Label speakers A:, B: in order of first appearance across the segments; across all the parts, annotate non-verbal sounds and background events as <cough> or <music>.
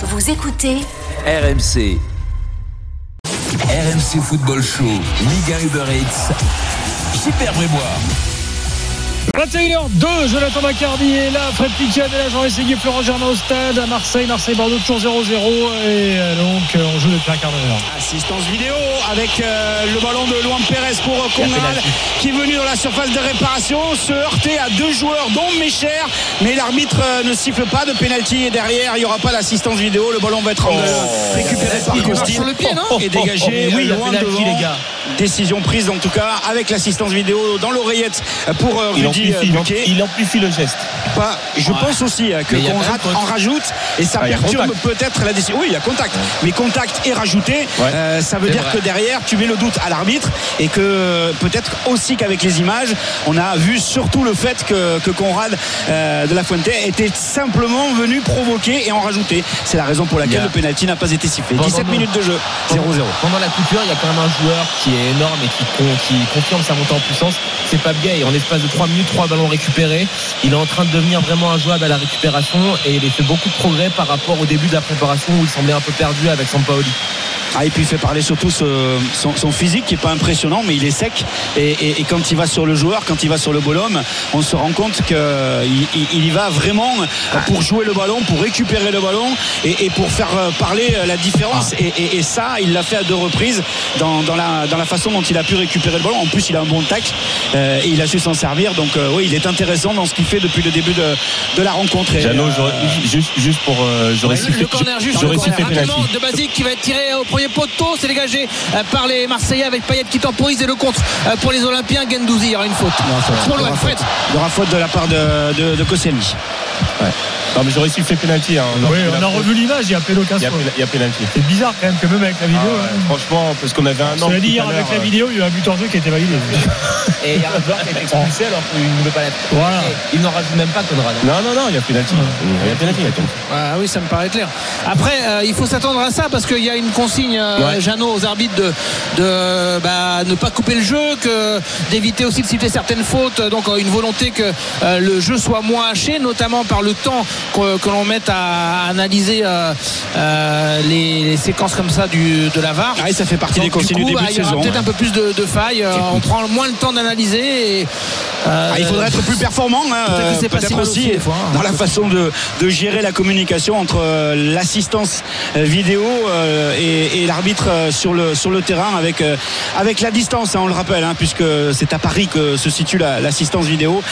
A: Vous écoutez
B: RMC. RMC Football Show, Liga Uber Eats. Super Brébois.
C: 21h02, Jonathan Macardy est là, Fred Piquian est là, Jean essayé Florent Germain au stade, à Marseille, Marseille-Bordeaux, toujours 0-0, et euh, donc euh, on joue depuis un quart d'heure.
D: Assistance vidéo avec euh, le ballon de Luan Pérez pour Conrad qui est venu dans la surface de réparation, se heurter à deux joueurs dont Mécher, mais l'arbitre ne siffle pas de pénalty et derrière il n'y aura pas d'assistance vidéo, le ballon va être euh, récupéré par
E: sur le pied, non?
D: Et dégagé
E: Oui, il y a
D: loin
E: pénalty,
D: devant.
E: les gars.
D: Décision prise en tout cas avec l'assistance vidéo dans l'oreillette pour euh,
E: Il
D: Rudy
E: amplifie,
D: euh, Buquet.
E: il amplifie le geste.
D: Pas- je pense aussi euh, que
E: il même faute.
D: en rajoute et ça
E: Ah, il
D: perturbe peut-être la décision. Oui, il y a contact, mais contact et rajouté, euh, ça veut dire
E: vrai.
D: que derrière tu mets le doute à l'arbitre et que peut-être aussi qu'avec les images, on a vu surtout le fait que, que Conrad euh, de la Fuente était simplement venu provoquer et en rajouter. C'est la raison pour laquelle
E: Il
D: le penalty n'a pas été sifflé.
E: Pendant
D: 17
E: le-
D: minutes de jeu, 0-0.
F: Pendant la coupure, il y a quand même un joueur qui est énorme et qui, con- qui confirme sa montée en puissance. C'est Pape Gay. En l'espace de 3 minutes, 3 ballons récupérés. Il est en train de devenir vraiment injouable à la récupération et il a fait beaucoup de progrès par rapport au début de la préparation où il semblait un peu perdu avec Sampaoli.
D: Ah, et puis il fait parler surtout ce- son, son physique qui est pas impressionnant, mais il est sec. Et, et- et quand il va sur le joueur, quand il va sur le bonhomme, on se rend compte qu'il il, il y va vraiment pour jouer le ballon, pour récupérer le ballon et, et pour faire parler la différence. Et, et- et ça, il l'a fait à deux reprises dans, dans la, dans la façon dont il a pu récupérer le ballon. En plus, il a un bon tac euh, et il a su s'en servir. Donc euh, oui, il est intéressant dans ce qu'il fait depuis le début de, de la rencontre.
E: Jeannot,
D: euh,
E: juste, juste pour. euh, j'aurais
F: Ouais, le corner juste
E: J'aurais
F: le corner. rapidement de Basique qui va être tiré au premier poteau c'est dégagé euh, par les Marseillais avec Payet qui temporise et le contre euh, pour les Olympiens. Gendouzi il y aura une faute. Pour
D: il y aura faute. Il y aura faute de la part de, de, de Koscielny.
E: Non, mais j'aurais sifflé penalty. Hein. Non,
C: Oui, on a revu l'image, il y a
E: Il y
C: pédocasse.
E: a, il y a penalty.
C: C'est bizarre quand même que même avec la vidéo.
E: Ah ouais,
C: hein.
E: Franchement, parce qu'on avait un an.
C: Cela dit, hier avec la vidéo, il y a eu un but en jeu qui a été validé. <laughs>
F: et il y a un joueur qui a été expulsé alors qu'il ne veut pas l'être
C: Voilà.
F: Il n'en rajoute même pas Conrad hein.
E: Non, non, non, il y a penalty. Il y a penalty. il y a penalty.
F: Ah oui, ça me paraît clair. Après, euh, il faut s'attendre à ça parce qu'il y a une consigne, euh,
E: Ouais.
F: Jeannot, aux arbitres de, de bah, ne pas couper le jeu, que d'éviter aussi de citer certaines fautes. Donc, euh, une volonté que euh, le jeu soit moins haché, notamment par le temps que, que l'on mette à analyser euh, euh, les, les séquences comme ça du, de la VAR.
D: Ah, et ça fait partie
F: Donc,
D: des consignes du,
F: coup,
D: début
F: bah,
D: de
F: il y aura peut-être un peu plus de, de failles. Euh, on prend moins le temps d'analyser.
D: Ah, il faudrait être plus performant, hein,
F: Peut-être si
D: aussi,
F: fois, hein.
D: dans la façon de, de gérer la communication entre l'assistance vidéo et, et l'arbitre sur le, sur le terrain avec, avec la distance, hein, on le rappelle, hein, puisque c'est à Paris que se situe la- l'assistance vidéo.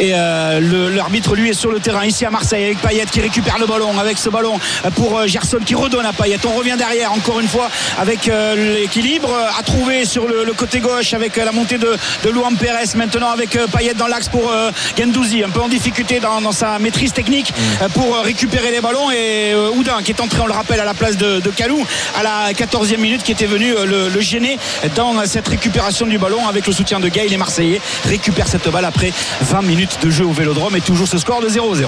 D: Et l'arbitre, lui, est sur le terrain ici à Marseille avec Payet qui récupère le ballon, avec ce ballon pour euh, Gerson qui redonne à Payet. On revient derrière encore une fois avec euh, l'équilibre à trouver sur le, le côté gauche avec euh, la montée de, de Luan Pérez. Maintenant avec Payet dans l'axe pour Gendouzi un peu en difficulté dans, dans sa maîtrise technique euh, pour récupérer les ballons. Et euh, Oudin qui est entré on le rappelle à la place de, de Kalou à la 14e minute qui était venu le, le gêner dans cette récupération du ballon avec le soutien de Gay. Les Marseillais récupèrent cette balle après 20 minutes de jeu au Vélodrome et toujours ce score de 0-0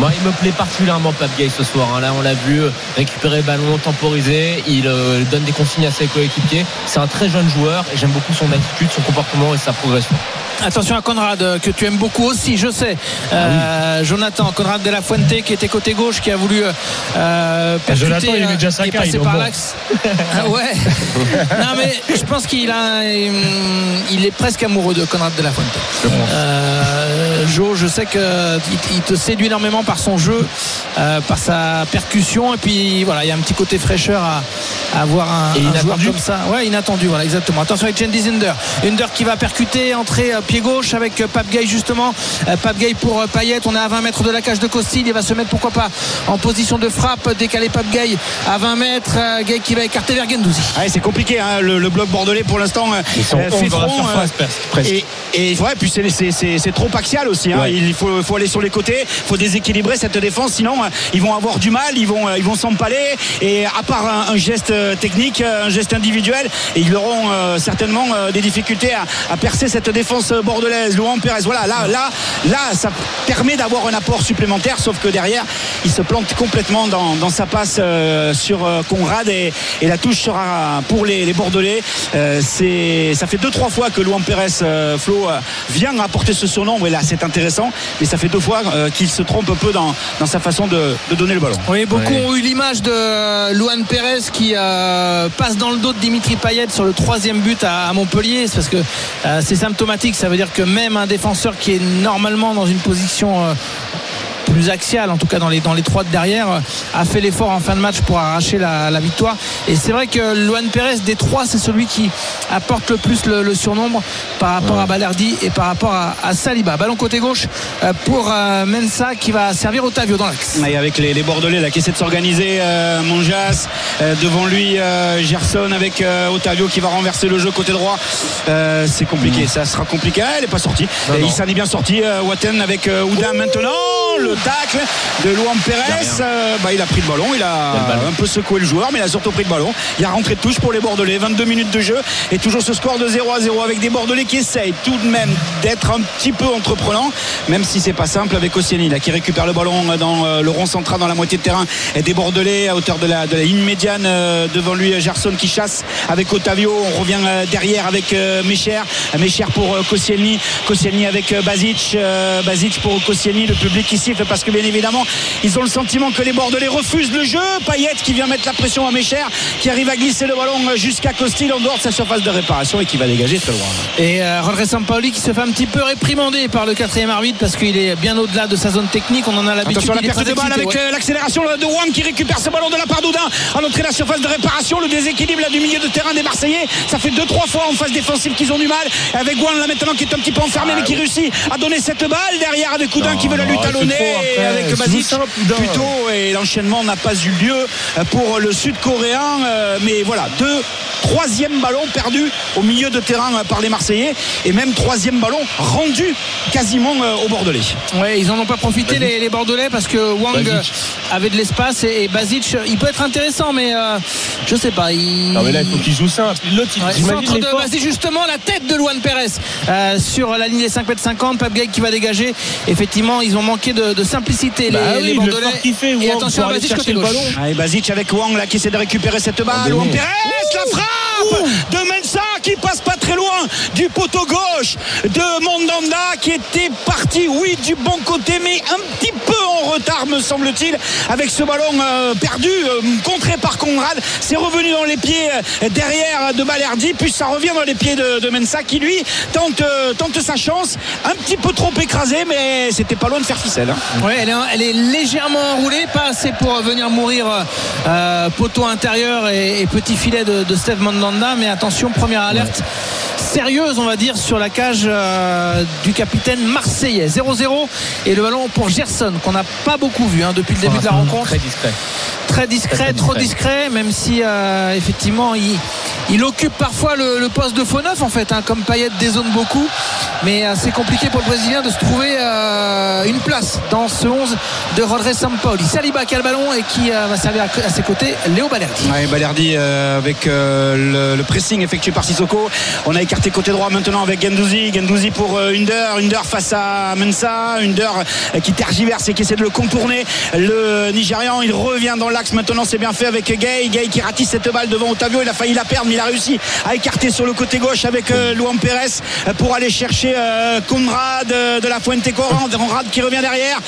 F: Moi, il me plaît particulièrement Pape Gay ce soir. hein. Là, on l'a vu euh, récupérer ballon, temporiser. Il euh, donne des consignes à ses coéquipiers. C'est un très jeune joueur et j'aime beaucoup son attitude, son comportement et sa progression. Attention à Conrad, euh, que tu aimes beaucoup aussi, je sais. Euh, Jonathan, Conrad de la Fuente, qui était côté gauche, qui a voulu euh, euh, percuter,
C: Jonathan, il
F: euh,
C: déjà
F: et
C: Saka,
F: passer
C: il est
F: par
C: bon.
F: l'axe. Ah ouais. <laughs> non, mais je pense qu'il a, il est presque amoureux de Conrad de la Fuente. Euh, Jo, je sais qu'il il te séduit énormément par son jeu, euh, par sa percussion, et puis voilà, il y a un petit côté fraîcheur à, à avoir un,
E: Et
F: un joueur comme ça. Ouais, inattendu, voilà, exactement. Attention avec Cengiz Under. Under qui va percuter, entrer pied gauche avec euh, Pape Gay justement. Euh, Pape Gay pour euh, Payet. On est à 20 mètres de la cage de Costil. Il va se mettre pourquoi pas en position de frappe, décaler Pape Gay à 20 mètres. Gay qui va écarter vers Gendouzi.
D: Ouais, c'est compliqué hein, le, le bloc bordelais pour l'instant
E: Ils sont
D: fait
E: 11 dans la
D: front,
E: surface, presque.
D: et, et ouais, puis c'est- c'est c'est- c'est trop axial aussi hein.
E: Ouais.
D: il faut, faut aller sur les côtés il faut déséquilibrer cette défense sinon ils vont avoir du mal ils vont ils vont s'empaler et à part un, un geste technique un geste individuel ils auront euh, certainement euh, des difficultés à, à percer cette défense bordelaise Laurent Pérez voilà là là là ça permet d'avoir un apport supplémentaire sauf que derrière il se plante complètement dans, dans sa passe euh, sur euh, Conrad et, et la touche sera pour les, les Bordelais Euh, c'est ça fait deux trois fois que Luan Pérez euh, Flo euh, vient apporter ce surnom et là c'est intéressant, mais ça fait deux fois euh, qu'il se trompe un peu dans, dans sa façon de, de donner le ballon.
A: Oui, beaucoup
F: Ouais.
A: ont eu l'image de Luan Pérez qui euh, passe dans le dos de Dimitri Payet sur le troisième but à, à Montpellier. C'est parce que euh, c'est symptomatique. Ça veut dire que même un défenseur qui est normalement dans une position euh, plus axiale, en tout cas dans les, dans les trois de derrière, euh, a fait l'effort en fin de match pour arracher la, la victoire. Et c'est vrai que Luan Pérez, des trois, c'est celui qui apporte le plus le, le surnombre par rapport à Balerdi et par rapport à, à Saliba. Ballon côté gauche euh, pour euh, Mensa qui va servir Otavio dans l'axe.
D: Et avec les, les Bordelais là, qui essaient de s'organiser, euh, Monjas, euh, devant lui euh, Gerson avec Otavio qui va renverser le jeu côté droit. C'est compliqué, ça sera compliqué. Ah, elle n'est pas sortie. Il s'en est bien sorti, Watten avec Oudin maintenant. Le tacle de Luan Pérez. Euh, bah, il a pris le ballon, il a
F: Il a le ballon.
D: un peu secoué le joueur, mais il a surtout pris le ballon. Il a rentré de touche pour les Bordelais. 22 minutes de jeu et toujours ce score de 0 à 0 avec des Bordelais qui essayent tout de même d'être un petit peu entreprenants, même si c'est pas simple avec Ossiani là, qui récupère le ballon dans euh, le rond central dans la moitié de terrain et des Bordelais à hauteur de la, de la ligne médiane euh, devant lui Gerson qui chasse avec Otavio. On revient derrière avec Mecher. Mecher pour Koscielny. Koscielny avec Basic. Euh, Basic pour Koscielny. Le public qui siffle parce que bien évidemment ils ont le sentiment que les Bordelais refusent le jeu. Payet qui vient mettre la pression à Mecher qui arrive à glisser le ballon jusqu'à Costil en dehors de sa surface de réparation et qui va dégager très loin.
A: Et euh, Rodriguez Sampaoli qui se fait un petit peu réprimander par le quatrième arbitre parce qu'il est bien au-delà de sa zone technique. On en a l'habitude.
D: Attention la perte de balle avec
A: ouais.
D: euh, l'accélération de Wang qui récupère ce ballon de la part d'Oudin à l'entrée de la surface de réparation. Le déséquilibre là, du milieu de terrain des Marseillais. Ça fait deux trois fois en phase défensive qu'ils ont du mal. Avec Wang là maintenant qui est un petit peu enfermé mais qui réussit à donner cette balle derrière avec Oudin qui veut la lui talonner. Et avec Basic plutôt et l'enchaînement n'a pas eu lieu euh, pour le sud-coréen. Euh, Mais voilà, deux troisième ballon perdu au milieu de terrain euh, par les Marseillais et même troisième ballon rendu quasiment aux Bordelais.
A: Ouais, ils en ont pas profité les, les Bordelais parce que Wang
E: Basic.
A: avait de l'espace et, et Basic, il peut être intéressant, mais euh, je sais pas. Il...
E: Non mais là il faut qu'il joue simple. L'autre il
A: Ouais,
E: j'imagine
A: centre de
E: l'effort.
A: Basic, justement la tête de Luan Pérez euh, sur la ligne des 5 mètres 50 Pape Gay qui va dégager effectivement ils ont manqué de, de simplicité
E: Bah
A: les,
E: oui,
A: les
E: le
A: Bordelais
E: fort qu'il fait,
A: et
E: Wang,
A: attention à Basic
E: chercher
A: côté
E: le
A: gauche
E: ballon.
D: Allez, Basic avec Wang là qui essaie de récupérer cette balle.
E: mais
D: Wang
E: non.
D: Pérez, la frappe de Mensa qui passe pas très loin du poteau gauche de Mondanda qui était parti, oui, du bon côté, mais un petit peu en retard, me semble-t-il, avec ce ballon euh, perdu, euh, contré par Conrad. C'est revenu dans les pieds euh, derrière de Balerdi, puis ça revient dans les pieds de, de Mensa qui, lui, tente, tente sa chance. Un petit peu trop écrasé, mais c'était pas loin de faire ficelle. hein.
A: Ouais, elle, est, elle est légèrement enroulée, pas assez pour venir mourir euh, poteau intérieur et, et petit filet de, de Steve Mandanda. Mais attention, première alerte sérieuse, on va dire, sur la cage euh, du capitaine marseillais. 0-0 et le ballon pour Gerson, qu'on n'a pas beaucoup vu hein, depuis le début de la rencontre.
F: Très discret.
A: Très discret,
F: Très, très
A: trop
F: discret.
A: discret, même si euh, effectivement il, il occupe parfois le, le poste de faux neuf en fait, hein, comme Payet dézone beaucoup. Mais euh, c'est compliqué pour le Brésilien de se trouver euh, une place dans ce 11 de Rodriguez Sampaoli. Saliba qui a le ballon et qui euh, va servir à, à ses côtés Léo Balerdi.
D: Ouais, Balerdi euh, avec euh, le, le pressing effectué par Sissoko. On a écarté côté droit maintenant avec Gendouzi. Gendouzi pour euh, Under. Under face à Mensa. Under euh, qui tergiverse et qui essaie de le contourner. Le Nigérian, il revient dans l'axe maintenant. C'est bien fait avec Gay. Gay qui ratisse cette balle devant Otavio. Il a failli la perdre, mais il a réussi à écarter sur le côté gauche avec euh, Luan Pérez euh, pour aller chercher euh, Conrad de la Fuente Conrad. Conrad qui revient derrière.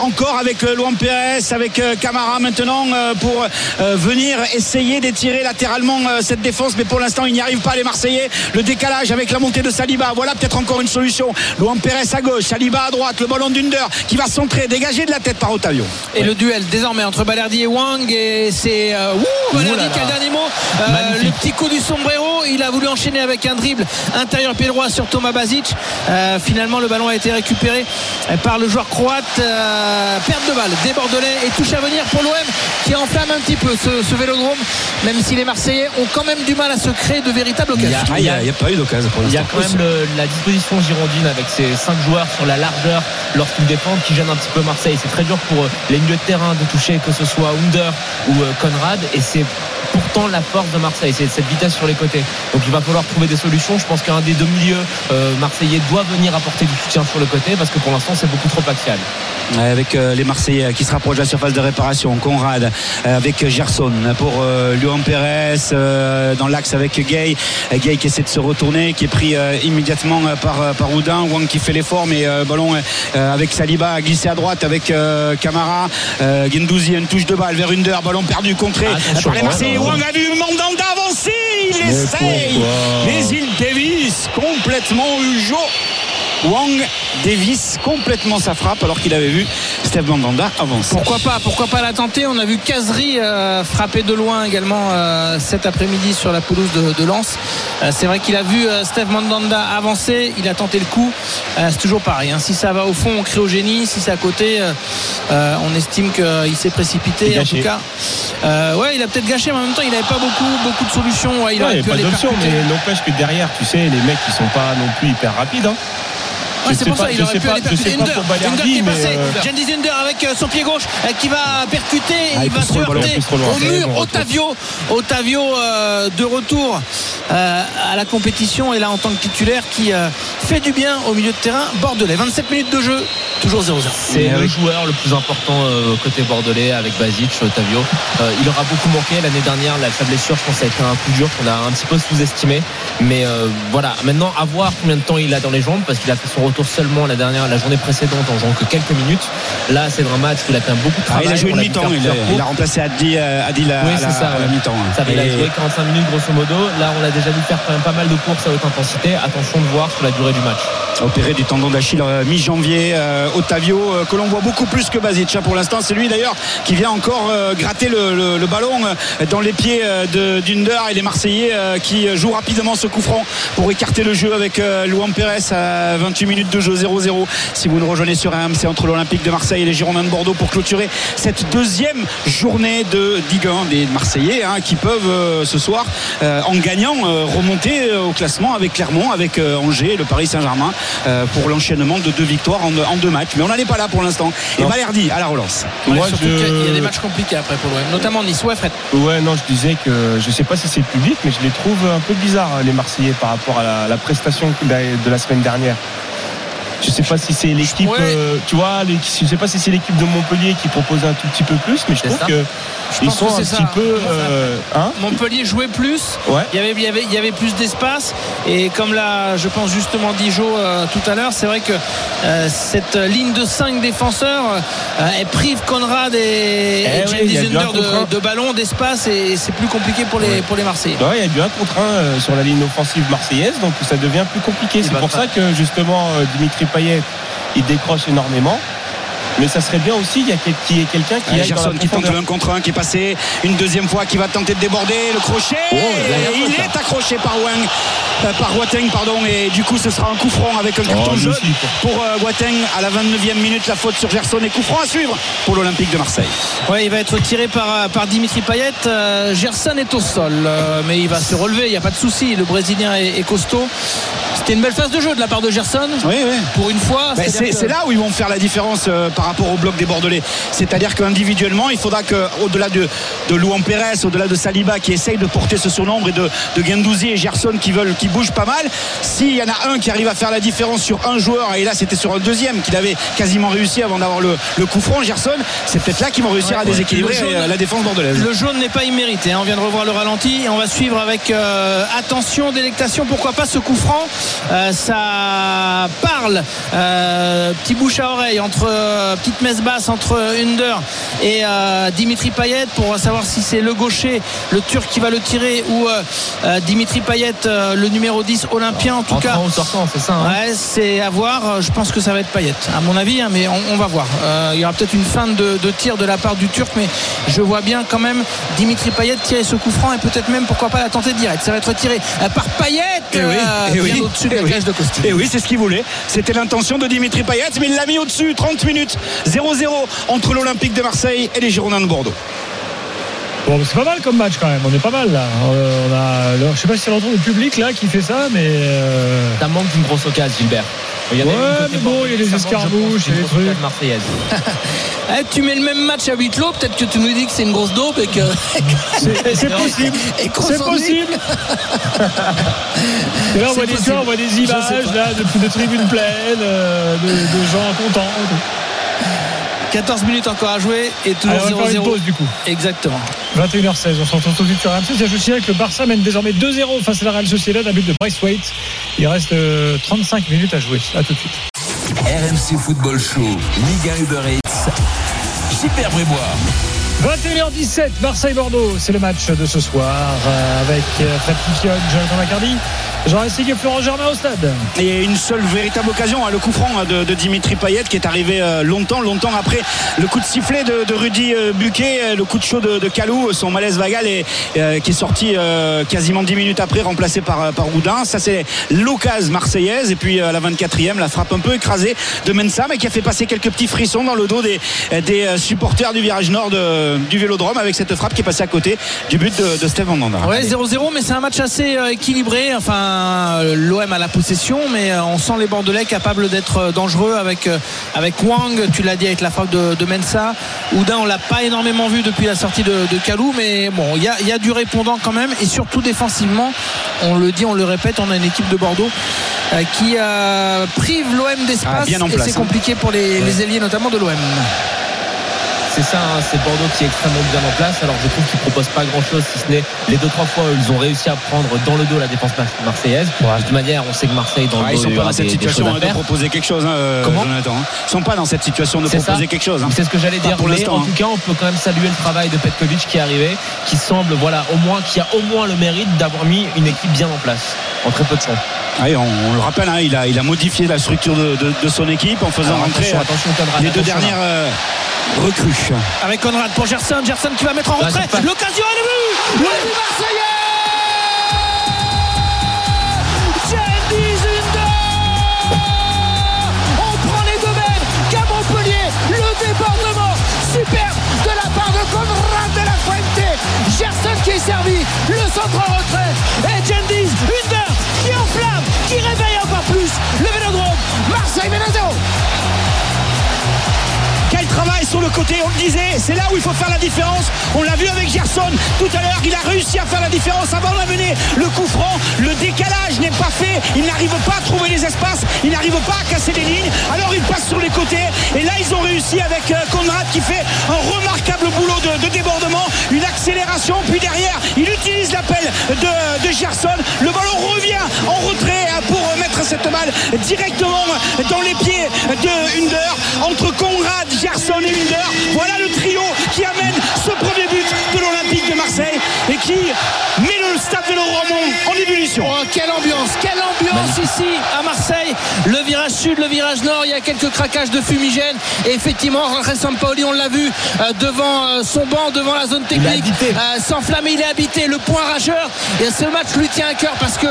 D: Encore avec Luan Pérez, avec Camara maintenant pour venir essayer d'étirer latéralement cette défense. Mais pour l'instant, il n'y arrive pas les Marseillais. Le décalage avec la montée de Saliba. Voilà peut-être encore une solution. Luan Pérez à gauche, Saliba à droite. Le ballon d'Under qui va centrer, dégagé de la tête par Otavio.
A: Et le duel désormais entre Balerdi et Wang et c'est euh, ouh, Balerdi
F: là
A: qui a le
F: là.
A: dernier mot Euh, le petit coup du sombrero il a voulu enchaîner avec un dribble intérieur pied droit sur Thomas Basic Euh, finalement le ballon a été récupéré par le joueur croate Euh, perte de balle des Bordelais et touche à venir pour l'OM qui enflamme un petit peu ce, ce vélodrome même si les Marseillais ont quand même du mal à se créer de véritables occasions
D: il n'y a, il y a pas eu d'occasion pour
F: Il y a
D: l'instant.
F: quand même le- la disposition girondine avec ses cinq joueurs sur la largeur lorsqu'ils défendent qui gênent un petit peu Marseille. C'est très dur pour euh, les milieux de terrain de toucher que ce soit Under ou euh, Conrad et c'est pourtant la force de Marseille, c'est cette vitesse sur les côtés. Donc il va falloir trouver des solutions. Je pense qu'un des deux milieux euh, marseillais doit venir apporter du soutien sur le côté parce que pour l'instant c'est beaucoup trop axial.
D: Avec euh, les Marseillais qui se rapprochent de la surface de réparation. Conrad avec Gerson pour Luan Pérez dans l'axe avec Gay. Gay qui essaie de se retourner, qui est pris immédiatement par, par Houdin. Wang qui fait l'effort, mais ballon avec Saliba glissé à droite avec Camara. Gendouzi, une touche de balle vers Under, ballon perdu, contré
F: Attention,
D: par les Marseillais. Wang a vu Mandanda avancer, il
E: Mais
D: essaye, mais il dévisse complètement Ujo. Wang dévisse complètement sa frappe alors qu'il avait vu Steve Mandanda avancer.
A: Pourquoi pas Pourquoi pas la tenter On a vu Casery euh, frapper de loin également euh, cet après-midi sur la pelouse de, de Lens. Euh, c'est vrai qu'il a vu euh, Steve Mandanda avancer, il a tenté le coup. Euh, c'est toujours pareil. hein. Si ça va au fond, on crie au génie. Si c'est à côté, on estime qu'il s'est précipité. En tout cas, Euh, ouais, il a peut-être gâché, mais en même temps, il n'avait pas beaucoup, beaucoup de solutions. Ouais, il
E: Ouais,
A: aurait
E: il n'y
A: pu
E: a pas d'option, mais n'empêche que derrière, tu sais, les mecs qui sont pas non plus hyper rapides. hein.
A: Ouais, c'est
E: sais
A: pour
E: pas-
A: ça, il aurait pu
E: pas-
A: aller percuter Under qui est passé.
E: euh,
A: Gendouzi Under avec euh, son pied gauche euh, qui va percuter.
E: Ah,
A: il
E: il
A: va se heurter au mur. Otavio, Otavio euh, de retour euh, à la compétition et là en tant que titulaire qui euh, fait du bien au milieu de terrain bordelais. 27 minutes de jeu, toujours 0-0.
F: C'est le joueur le plus important euh, côté bordelais avec Basic, Otavio. Euh, il aura beaucoup manqué l'année dernière. La, sa blessure, je pense, ça a été un coup dur qu'on a un petit peu sous-estimé. Mais euh, voilà, maintenant à voir combien de temps il a dans les jambes parce qu'il a fait son retour seulement la dernière, la journée précédente en jouant que quelques minutes. Là, c'est un match où il a beaucoup de
D: Ah,
F: travail.
D: il a joué une mi-temps, il, a- il remplacé Adil, euh, Adil à,
F: Oui,
D: à
F: c'est
D: la,
F: ça,
D: à la
F: ouais.
D: mi-temps.
F: Ça, il a joué 45 minutes grosso modo. Là, on l'a déjà vu faire quand même pas mal de courses à haute intensité. Attention de voir sur la durée du match.
D: opéré du tendon d'Achille euh, mi-janvier. euh, Otavio, euh, que l'on voit beaucoup plus que Basic hein, pour l'instant. C'est lui d'ailleurs qui vient encore euh, gratter le, le- le ballon euh, dans les pieds euh, de d'Under et les Marseillais euh, qui euh, jouent rapidement ce coup franc pour écarter le jeu avec euh, Luan Pérez à 28 minutes de jeu 0-0. Si vous nous rejoignez sur RMC entre l'Olympique de Marseille et les Girondins de Bordeaux pour clôturer cette deuxième journée de Ligue 1 des Marseillais hein, qui peuvent euh, ce soir euh, en gagnant euh, remonter euh, au classement avec Clermont, avec euh, Angers, le Paris Saint-Germain euh, pour l'enchaînement de deux victoires en, deux- en deux matchs. Mais on n'en est pas là pour l'instant. Et. Valerdi à la relance.
A: Ouais,
E: Moi, je-
A: qu'il y a des matchs compliqués après pour l'OM, notamment Nice. Ouais, Fred.
E: Ouais, non, je disais que je sais pas si c'est le public, mais je les trouve un peu bizarres, les Marseillais, par rapport à la, la prestation de la semaine dernière. Je sais pas si c'est l'équipe,
A: Ouais.
E: euh, tu vois, les- je sais pas si c'est l'équipe de Montpellier qui propose un tout petit peu plus, mais je trouve que ils
A: pense
E: sont
A: que
E: un petit peu, euh, hein
A: Montpellier jouait plus.
E: Ouais.
A: Il y avait, il y avait, il y avait plus d'espace. Et comme l'a, je pense justement dit Jo euh, tout à l'heure, c'est vrai que euh, cette ligne de 5 défenseurs, elle prive Conrad et, et
E: Eh
A: James
E: un un.
A: de, de ballon, d'espace, et c'est plus compliqué pour les, pour les Marseillais.
E: Ouais, il y a du 1 contre 1 euh, sur la ligne offensive marseillaise, donc ça devient plus compliqué. C'est
F: va
E: pour ça que justement Dimitri Payet, il décroche énormément. Mais ça serait bien aussi qu'il y, a ait quelqu'un qui dans
D: Gerson qui tente 1 contre 1 qui est passé une deuxième fois qui va tenter de déborder le crochet
E: Oh,
D: Et il est accroché par Wang euh, par Wateng pardon et du coup ce sera un coup franc avec un carton
E: Oh,
D: jaune pour euh, Wateng à la 29e minute la faute sur Gerson et coup franc à suivre pour l'Olympique de Marseille
A: Ouais, il va être tiré par, par Dimitri Payet. Euh, Gerson est au sol, euh, mais il va se relever, il n'y a pas de souci. Le Brésilien est, est costaud. C'était une belle phase de jeu de la part de Gerson.
D: oui oui
A: Pour une fois,
D: Ben, c'est
A: que-
D: c'est là où ils vont faire la différence euh, par rapport au bloc des Bordelais. C'est-à-dire qu'individuellement, il faudra qu'au-delà de, de Louan Pérez, au-delà de Saliba qui essaye de porter ce surnombre et de, de Gendouzi et Gerson qui veulent, qui bougent pas mal, s'il y en a un qui arrive à faire la différence sur un joueur, et là c'était sur un deuxième qu'il avait quasiment réussi avant d'avoir le, le coup franc, Gerson, c'est peut-être là qu'ils vont réussir
A: Ouais,
D: à déséquilibrer
A: jaune-
D: euh, la défense bordelaise.
A: Le jaune n'est pas immérité. hein. On vient de revoir le ralenti et on va suivre avec euh, attention, délectation. Pourquoi pas ce coup franc Euh, Ça parle. euh, petit bouche à oreille entre euh, petite messe basse entre Under et Dimitri Payet pour savoir si c'est le gaucher, le Turc qui va le tirer ou Dimitri Payet, le numéro 10 olympien en tout cas.
F: Entrant ou sortant, c'est ça. hein.
A: Ouais, c'est à voir. Je pense que ça va être Payet, à mon avis, hein, mais on, on va voir. Il y aura peut-être une fin de, de tir de la part du Turc, mais je vois bien quand même Dimitri Payet tirer ce coup franc et peut-être même pourquoi pas la tenter direct. Ça va être tiré par Payet,
D: Eh oui,
A: euh,
D: eh oui,
A: au-dessus de
D: eh
A: la
D: oui.
A: cage de.
D: Et oui, c'est ce qu'il voulait. C'était l'intention de Dimitri Payet, mais il l'a mis au-dessus. 30 minutes, 0-0 entre l'Olympique de Marseille et les Girondins de Bordeaux.
C: Bon, mais c'est pas mal comme match quand même. On est pas mal là. Euh, On a, je sais pas si c'est le retour du public là qui fait ça, mais. euh,
F: Ça manque d'une grosse occasion, Gilbert. Il y a
C: Ouais, mais bon, il y a
F: pense,
C: escarmouches, il y a les
F: grosse
C: trucs.
F: occasion marseillaise. <laughs>
A: Eh, tu mets le même match à huis clos, peut-être que tu nous dis que c'est une grosse daube et que.
C: C'est possible. C'est <laughs> possible. Et <laughs> là, on voit, des,
A: possible.
C: tu vois, on voit des images là, de, de tribunes pleines, euh, de, de gens contents.
A: 14 minutes encore à jouer et toujours
C: Allez, on va faire une
A: 0-0.
C: pause du coup.
A: Exactement.
C: 21h16, on se retrouve tout de suite sur RMC. Signale que le Barça mène désormais 2-0 face à la Real Sociedad, un but de Bryce Waite. Il reste euh, 35 minutes à jouer. À tout de suite.
B: RMC Football Show, Liga Uber Eats. Super Brébois.
C: 21h17, Marseille-Bordeaux, c'est le match de ce soir euh, avec euh, Fred Piquion, Jonathan Macardy, Jean Essigue et Florent Germain au stade.
D: Et une seule véritable occasion, hein, le coup franc hein, de, Dimitri Payet qui est arrivé euh, longtemps, longtemps après le coup de sifflet de, Rudy Buquet, le coup de chaud de, Calou, son malaise vagal et, qui est sorti quasiment 10 minutes après, remplacé par, par. Ça c'est l'occasion marseillaise. Et puis la 24e, la frappe un peu écrasée de Mensa, mais qui a fait passer quelques petits frissons dans le dos des, supporters du virage nord du Vélodrome avec cette frappe qui est passée à côté du but de, de Steve Mandanda.
A: Ouais, 0-0, mais c'est un match assez euh, équilibré. Enfin, euh, l'OM a la possession, mais euh, on sent les Bordelais capables d'être euh, dangereux avec, euh, avec Wang, tu l'as dit, avec la frappe de, de Mensa. Oudin, on l'a pas énormément vu depuis la sortie de, de Kalou, mais bon, il y a, il y a du répondant quand même, et surtout défensivement, on le dit, on le répète, on a une équipe de Bordeaux euh, qui euh, prive l'OM d'espace,
D: Ah,
A: et c'est
D: hein.
A: compliqué pour les, les ailiers, notamment de l'OM.
F: C'est ça, hein, c'est Bordeaux qui est extrêmement bien en place. Alors je trouve qu'ils proposent pas grand chose, si ce n'est les deux trois fois où ils ont réussi à prendre dans le dos la défense mar- marseillaise. De toute manière, on sait que Marseille dans le
D: Ah,
F: dos
D: ils sont
F: il y
D: pas dans cette
F: des-
D: situation
F: à
D: hein, de proposer quelque chose, hein, euh,
F: Comment
D: Jonathan. hein. Ils sont pas dans cette situation de proposer
F: ça.
D: quelque chose. hein.
F: C'est ce que j'allais dire.
D: pour
F: Mais
D: l'instant,
F: en
D: hein.
F: tout cas, on peut quand même saluer le travail de Petkovic qui est arrivé, qui semble, voilà, au moins, qui a au moins le mérite d'avoir mis une équipe bien en place en très peu de temps.
D: Ah oui, on, on le rappelle, hein, il, a, il a modifié la structure de, de- de son équipe en faisant
F: Alors,
D: rentrer
F: attention, attention, Conrad,
D: les deux dernières euh, recrues.
A: Avec Conrad pour Gerson, Gerson qui va mettre en retrait. L'occasion est le but Le but marseillais Cengiz Under On prend les domaines qu'à Montpellier. Le débordement superbe de la part de Conrad de la Fuente. Gerson qui est servi. Le centre en retrait. Et Cengiz Under qui enflamme, qui réveille encore plus le Vélodrome. Marseille mène à
D: sur le côté, on le disait, c'est là où il faut faire la différence. On l'a vu avec Gerson tout à l'heure, il a réussi à faire la différence avant d'amener le coup franc. Le décalage n'est pas fait, il n'arrive pas à trouver les espaces, il n'arrive pas à casser les lignes. Alors il passe sur les côtés et là ils ont réussi avec euh, Conrad qui fait un remarquable boulot de, de débordement, une accélération. Puis derrière, il utilise l'appel de, de Gerson. Le ballon revient en retrait euh, pour mettre cette balle directement dans les pieds de Under entre Conrad, Gerson Voilà le trio qui amène ce
A: ici à Marseille. Le virage sud, le virage nord, il y a quelques craquages de fumigène. Et effectivement, Sampaoli, on l'a vu euh, devant euh, son banc, devant la zone technique, euh, s'enflammer, il est habité. Le point rageur, et ce match lui tient à cœur parce que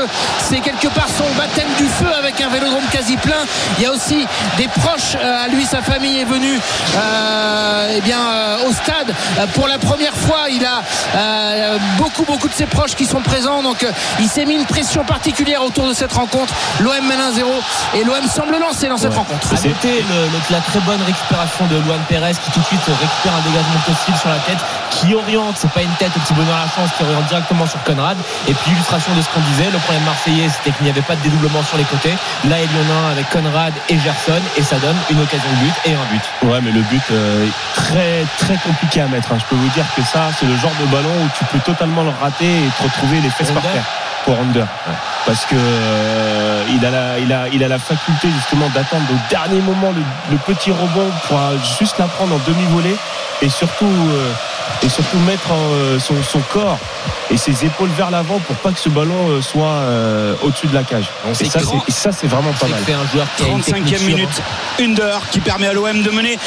A: c'est quelque part son baptême du feu avec un vélodrome quasi plein. Il y a aussi des proches à lui, sa famille est venue euh, eh bien, euh, au stade pour la première fois. Il a euh, beaucoup, beaucoup de ses proches qui sont présents. Donc, il s'est mis une pression particulière autour de cette rencontre. L'OM mène 1-0 et l'OM semble lancer dans cette rencontre.
F: À noter le- le- la très bonne récupération de Luan Pérez qui tout de suite récupère un dégagement possible sur la tête qui oriente, c'est pas une tête au petit bonheur la chance qui oriente directement sur Conrad et puis illustration de ce qu'on disait le problème marseillais c'était qu'il n'y avait pas de dédoublement sur les côtés là il y en a un avec Conrad et Gerson et ça donne une occasion de but et un but
E: Ouais, mais le but euh, est très très compliqué à mettre. hein. Je peux vous dire que ça, c'est le genre de ballon où tu peux totalement le rater et te retrouver les fesses par terre pour Under. Parce que euh, il a la, il a, il a la faculté justement d'attendre au dernier moment le, le petit rebond pour juste la prendre en demi-volée et surtout euh, et surtout mettre euh, son, son corps et ses épaules vers l'avant pour pas que ce ballon euh, soit euh, au-dessus de la cage. Et ça, c'est, et ça, c'est vraiment pas mal.
F: un joueur qui a une technique
D: 35e
F: sûre.
D: minute, Under qui permet à l'OM de mener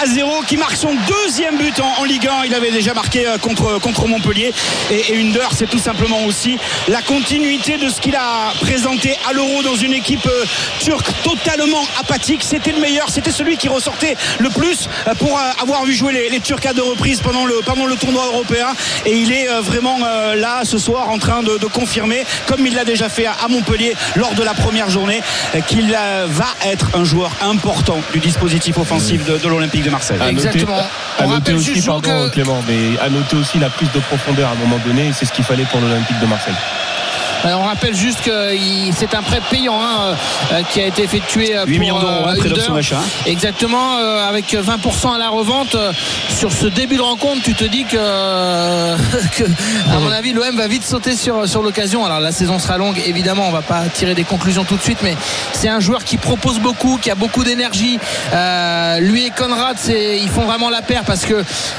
D: 1 à 0, qui marque son deuxième but en, en Ligue 1. Il avait déjà marqué euh, contre, contre Montpellier. Et, et Under, c'est tout simplement aussi la continuité de ce qu'il a présenté à l'Euro dans une équipe euh, turque totalement apathique. C'était le meilleur, c'était celui qui ressortait le plus euh, pour euh, avoir vu jouer les, les Turcs à deux reprises pendant le le, pendant le tournoi européen et il est euh, vraiment euh, là ce soir en train de, de confirmer, comme il l'a déjà fait à, Montpellier lors de la première journée, euh, qu'il va être un joueur important du dispositif offensif de, de l'Olympique de Marseille.
E: À noter-
A: Exactement.
E: À
A: On
E: noter
A: rappelle
E: aussi, pardon
A: que-
E: Clément, mais à noter aussi la prise de profondeur à un moment donné, et c'est ce qu'il fallait pour l'Olympique de Marseille.
A: Euh, on rappelle juste que c'est un prêt payant hein, euh, qui a été effectué euh,
D: 8
A: pour,
D: millions d'euros,
A: euh,
D: hein, d'achat.
A: Exactement, euh, avec 20% à la revente. euh, sur ce début de rencontre, tu te dis que, <laughs> que, à mon avis, l'OM va vite sauter sur, sur l'occasion. Alors la saison sera longue, évidemment, on va pas tirer des conclusions tout de suite, mais c'est un joueur qui propose beaucoup, qui a beaucoup d'énergie. Euh, lui et Conrad, ils font vraiment la paire parce que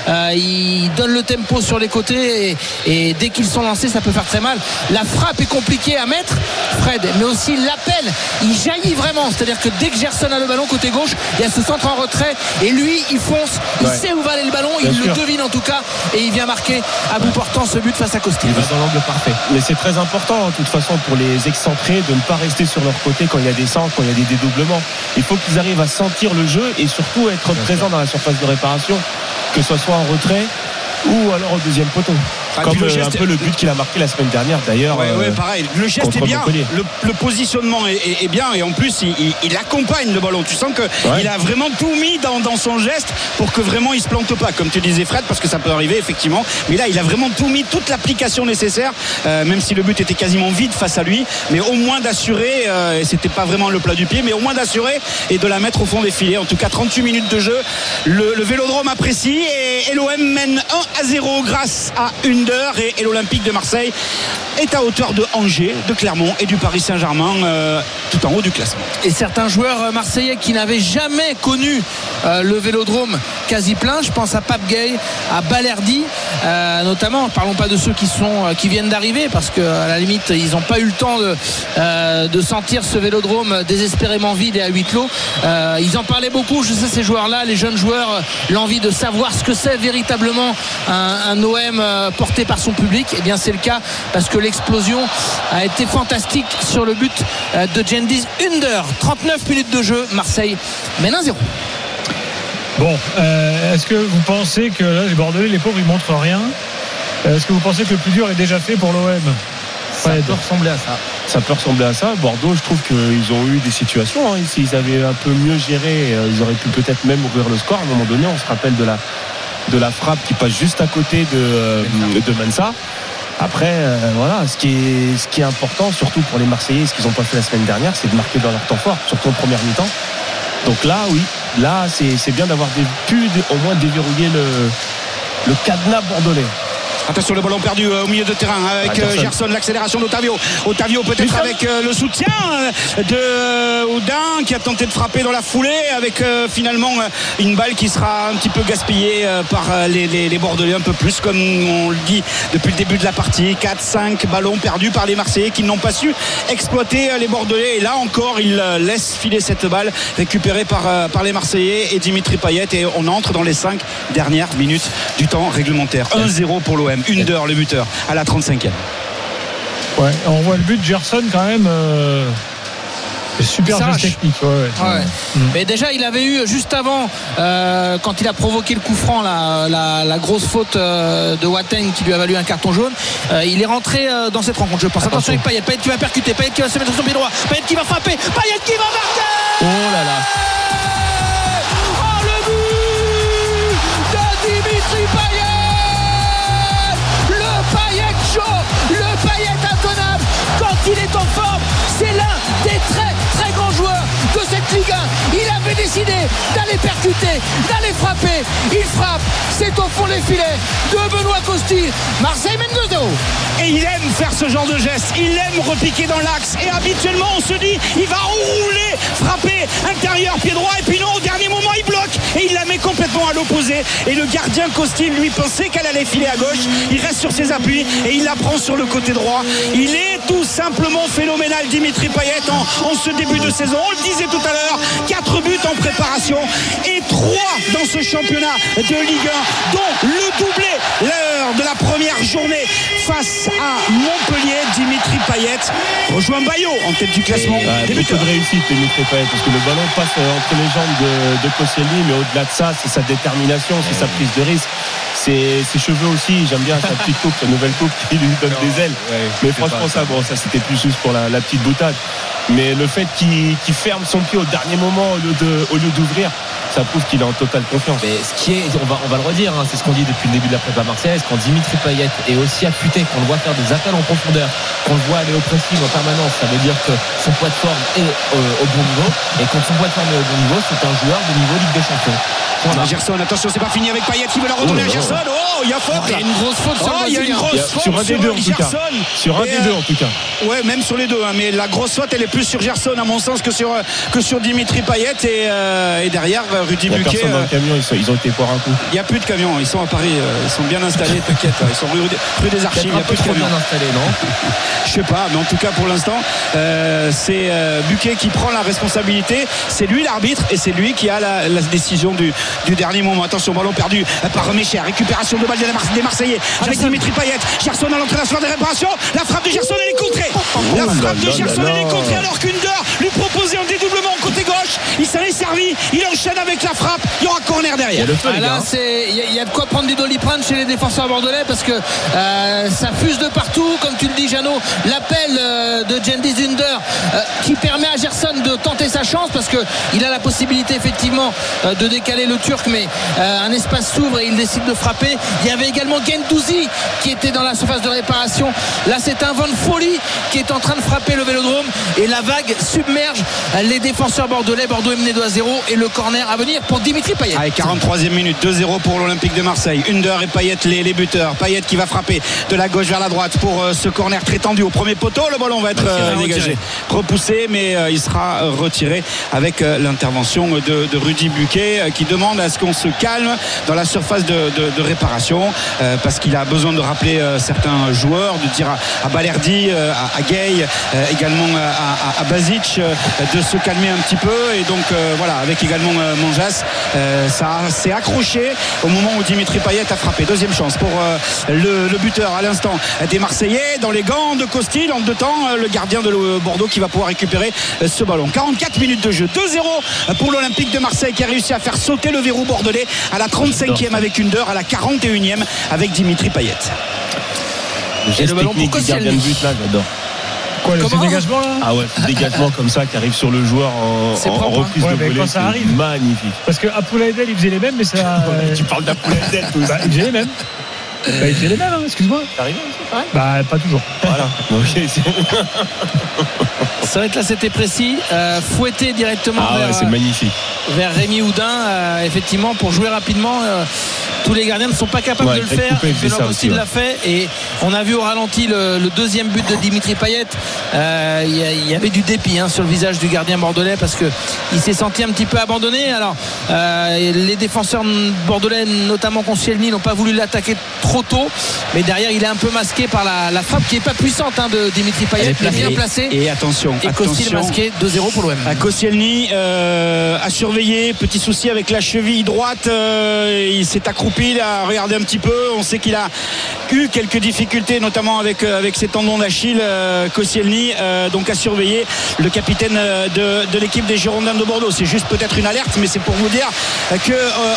A: euh, ils donnent le tempo sur les côtés et, et dès qu'ils sont lancés, ça peut faire très mal. La frappe est compliquée à mettre, Fred, mais aussi l'appel, il jaillit vraiment. C'est-à-dire que dès que Gerson a le ballon côté gauche, il y a ce centre en retrait et lui, il fonce, il
E: Ouais.
A: sait où va aller le ballon,
E: Bien
A: il le devine en tout cas et il vient marquer à bout portant ce but face à Costil.
F: Il va dans l'angle parfait.
E: Mais c'est très important, de toute façon, pour les excentrés, de ne pas rester sur leur côté quand il y a des centres, quand il y a des dédoublements. Il faut qu'ils arrivent à sentir le jeu et surtout être présents dans la surface de réparation, que ce soit en retrait ou alors au deuxième poteau.
D: Ah,
E: Comme
D: le
E: euh,
D: geste-
E: un peu le but qu'il a marqué la semaine dernière d'ailleurs.
D: Ouais, ouais,
E: euh,
D: pareil. Le geste est bien, le, le positionnement est, est- est bien et en plus il, il- il accompagne le ballon. Tu sens que il a vraiment tout mis dans, dans son geste pour que vraiment il se plante pas, comme tu disais Fred, parce que ça peut arriver effectivement. Mais là, il a vraiment tout mis, toute l'application nécessaire, euh, même si le but était quasiment vide face à lui, mais au moins d'assurer. euh, et c'était pas vraiment le plat du pied, mais au moins d'assurer et de la mettre au fond des filets. En tout cas, 38 minutes de jeu. Le, le Vélodrome apprécie et, et l'OM mène 1 à 0 grâce à Et, l'Olympique de Marseille est à hauteur de Angers, de Clermont et du Paris Saint-Germain, euh, tout en haut du classement.
A: et certains joueurs euh, marseillais qui n'avaient jamais connu euh, le vélodrome quasi plein. Je pense à Pape Gay, à Balerdi, notamment. Parlons pas de ceux qui sont qui viennent d'arriver parce que à la limite ils n'ont pas eu le temps de, sentir ce vélodrome désespérément vide et à huis clos. Ils en parlaient beaucoup. Je sais ces joueurs-là, les jeunes joueurs, l'envie de savoir ce que c'est véritablement un, un OM euh, porté par son public. Et bien c'est le cas parce que l'explosion a été fantastique sur le but euh, de Gendis Under. 39 minutes de jeu, Marseille mène 1-0.
C: Bon, euh, est-ce que vous pensez que là, les Bordelais, les pauvres, ils montrent rien? Euh, Est-ce que vous pensez que le plus dur est déjà fait pour l'OM
F: Ça peut ressembler à ça.
E: Ça peut ressembler à ça. Bordeaux, je trouve qu'ils ont eu des situations. hein. S'ils avaient un peu mieux géré, ils auraient pu peut-être même ouvrir le score. À un moment donné, on se rappelle de la, de la frappe qui passe juste à côté de, euh, de. Après, euh, voilà, ce qui, est, important, surtout pour les Marseillais, ce qu'ils n'ont pas fait la semaine dernière, c'est de marquer dans leur temps fort, surtout en première mi-temps. Donc là, oui, là, c'est bien d'avoir pu au moins déverrouiller le, le cadenas bordelais.
D: Attention le ballon perdu euh, au milieu de terrain avec euh, Gerson, l'accélération d'Otavio. Otavio peut-être avec euh, le soutien de Oudin qui a tenté de frapper dans la foulée avec finalement une balle qui sera un petit peu gaspillée par les, les- les Bordelais un peu plus comme on le dit depuis le début de la partie. 4-5 ballons perdus par les Marseillais qui n'ont pas su exploiter les Bordelais et là encore ils laissent filer cette balle récupérée par, par les Marseillais et Dimitri Payet et on entre dans les 5 dernières minutes du temps réglementaire. 1-0 pour l'OM. Under le buteur à la 35e.
C: Ouais, on voit le but de Gerson quand même. euh, super geste technique. ouais, ouais.
A: Ouais. Mais déjà, il avait eu juste avant, euh, quand il a provoqué le coup franc, la, la- la grosse faute euh, de Watten qui lui a valu un carton jaune. euh, il est rentré euh, dans cette rencontre, je pense. Attention avec Payet, Payet qui va percuter, Payet qui va se mettre sur son pied droit, Payet qui va frapper, Payet qui va marquer.
E: Oh là là
A: il est en forme, c'est l'un des très très grands joueurs de cette Ligue 1. Il avait décidé d'aller percuter, d'aller frapper. Il frappe, c'est au fond des filets de Benoît Costil. Marseille mène 2-0.
D: Et il aime faire ce genre de geste. Il aime repiquer dans l'axe. Et habituellement, on se dit, il va rouler, frapper intérieur, pied droit. Et puis non, au dernier moment, il bloque. Et il la met complètement à l'opposé. Et le gardien Costil, lui, pensait qu'elle allait filer à gauche. Il reste sur ses appuis et il la prend sur le côté droit. Il est tout simplement phénoménal, Dimitri Payet, en, en ce début de saison. On le disait tout à l'heure, 4 buts en préparation et 3 dans ce championnat de Ligue 1, dont le doublé lors de la première journée face à Montpellier. Dimitri Payet rejoint Bayo en tête du classement
E: Ouais,
D: des
E: beaucoup
D: buteurs.
E: de réussite, Dimitri Payet, parce que le ballon passe euh, entre les jambes de, de Koscielny, mais au-delà de ça, c'est sa détermination, c'est sa prise de risque, c'est ses cheveux aussi. J'aime bien sa petite coupe, sa nouvelle coupe qui lui donne des ailes. Mais franchement, ça, bon, ça c'était plus juste pour la, la petite boutade. Mais le fait qu'il ferme son pied au dernier moment au lieu de- ça prouve qu'il est en totale confiance.
F: Mais ce qui est, on va, on va le redire, hein, c'est ce qu'on dit depuis le début de la prépa marseillaise, quand Dimitri Payet est aussi affûté, qu'on le voit faire des appels en profondeur, qu'on le voit aller au pressing en permanence, ça veut dire que son poids de forme est euh, au bon niveau. Et quand son poids de forme est au bon niveau, c'est un joueur de niveau Ligue des Champions. Point barre.
D: Gerson, attention, c'est pas fini avec Payet qui veut la retourner
E: Oh
D: à
E: là.
D: Gerson. Oh, il y a faute
A: Il y a une grosse faute sur
D: Oh, il y a une
A: Brésilien.
D: grosse faute
E: sur un des deux, en tout cas. Sur un des
D: euh,
E: deux en tout cas.
D: Ouais, même sur les deux. hein, mais la grosse faute, elle est plus sur Gerson, à mon sens, que sur, euh, que sur Dimitri Payet. Et, euh, et derrière, euh, Rudy
E: Il n'y a
D: Buquet.
E: dans
D: euh,
E: le camion, ils, sont- ils ont été voir un coup.
D: Il n'y a plus de camions, ils sont à Paris, euh, ils sont bien installés, t'inquiète, ils sont rue, rue des Archives, il n'y a plus de
F: trop
D: camions.
F: bien installé, non <laughs>
D: Je sais pas, mais en tout cas pour l'instant, euh, c'est euh, Buquet qui prend la responsabilité. C'est lui l'arbitre et c'est lui qui a la, la décision du, du dernier moment. Attention, ballon perdu par Mécher. Récupération de balle des Mar- des Marseillais avec Dimitri Payet. Gerson à l'entrée la des réparations. La frappe de Gerson, elle est contrée. La
E: Oh là
D: frappe de Gerson, elle est contrée alors qu'Under lui proposait un dédoublement côté gauche. Il s'en est servi. Il enchaîne avec la frappe. Il y aura corner
F: Il
D: derrière.
A: il y, a- il y a de quoi prendre du doliprane chez les défenseurs bordelais parce que euh, ça fuse de partout, comme tu le dis, Jeannot. L'appel euh, de Jendi Zunder euh, qui permet à Gerson de tenter sa chance parce que il a la possibilité effectivement euh, de décaler le Turc, mais euh, un espace s'ouvre et il décide de frapper. Il y avait également Gendouzi qui était dans la surface de réparation. Là, c'est un vent de folie qui est en train de frapper le Vélodrome et la vague submerge les défenseurs bordelais. Bordeaux est mené 2 à 0 et le corner à venir pour Dimitri Payet.
D: Allez, 43e minute, 2-0 pour l'Olympique de Marseille. Under et Payet les, les buteurs. Payet qui va frapper de la gauche vers la droite pour euh, ce corner très tendu au premier poteau. Le ballon va être euh, dégagé, repoussé, mais euh, il sera retiré avec euh, l'intervention de, de Rudy Buquet euh, qui demande à ce qu'on se calme dans la surface de, de- de réparation euh, parce qu'il a besoin de rappeler euh, certains joueurs, de dire à, à Balerdi, euh, à, à Gay, euh, également à, à- à Basic euh, de se calmer un petit peu et donc euh, voilà avec également euh, Monjas euh, ça s'est accroché au moment où Dimitri Payet a frappé. Deuxième chance pour euh, le, le buteur à l'instant des Marseillais dans les gants de Costil. En deux temps euh, le gardien de Bordeaux qui va pouvoir récupérer euh, ce ballon. 44 minutes de jeu. 2-0 pour l'Olympique de Marseille qui a réussi à faire sauter le verrou bordelais à la 35e avec une heure à la 41e avec Dimitri Payet.
E: Le
A: Et le ballon pour
E: du gardien de
A: Koscielny.
E: but là, j'adore.
C: Quoi, le
A: Comment
C: dégagement là
E: Ah ouais, dégagement comme ça qui arrive sur le joueur en,
A: hein.
E: reprise
C: Ouais,
E: de volée,
C: quand ça
E: c'est
C: arrive.
E: magnifique.
C: Parce que Apoula Edel, il faisait les mêmes, mais ça. <laughs> euh,
E: Tu parles d'Apouladel, tout
C: bah,
E: ça.
C: il faisait les mêmes. Bah, il faisait les mêmes, hein, excuse-moi.
E: T'arrives aussi, pareil
C: Bah, pas toujours.
E: Voilà. <laughs> Ok, c'est-
A: vrai que là c'était précis, euh, fouetté directement
E: Ah
A: vers,
E: ouais, c'est magnifique.
A: vers Rémi Houdin, euh, effectivement, pour jouer rapidement. euh, tous les gardiens ne sont pas capables
E: Ouais,
A: de le faire. Benoît l'a fait et on a vu au ralenti le, le deuxième but de Dimitri Payet. Euh, Il y, avait du dépit hein, sur le visage du gardien bordelais parce que il s'est senti un petit peu abandonné. Alors euh, les défenseurs bordelais, notamment Koscielny, n'ont pas voulu l'attaquer trop tôt, mais derrière il est un peu masqué par la, la frappe qui est pas puissante hein, de Dimitri Payet,
F: est
A: mais bien
F: placée.
A: placée.
D: et attention
A: Et
D: attention
A: masqué 2-0 pour l'OM.
D: À Koscielny euh, a surveillé, petit souci avec la cheville droite, euh, il s'est accroupi, il a regardé un petit peu, on sait qu'il a eu quelques difficultés notamment avec, euh, avec ses tendons d'Achille, euh, Koscielny, euh, donc à surveiller le capitaine de, de l'équipe des Girondins de Bordeaux. C'est juste peut-être une alerte, mais c'est pour vous dire que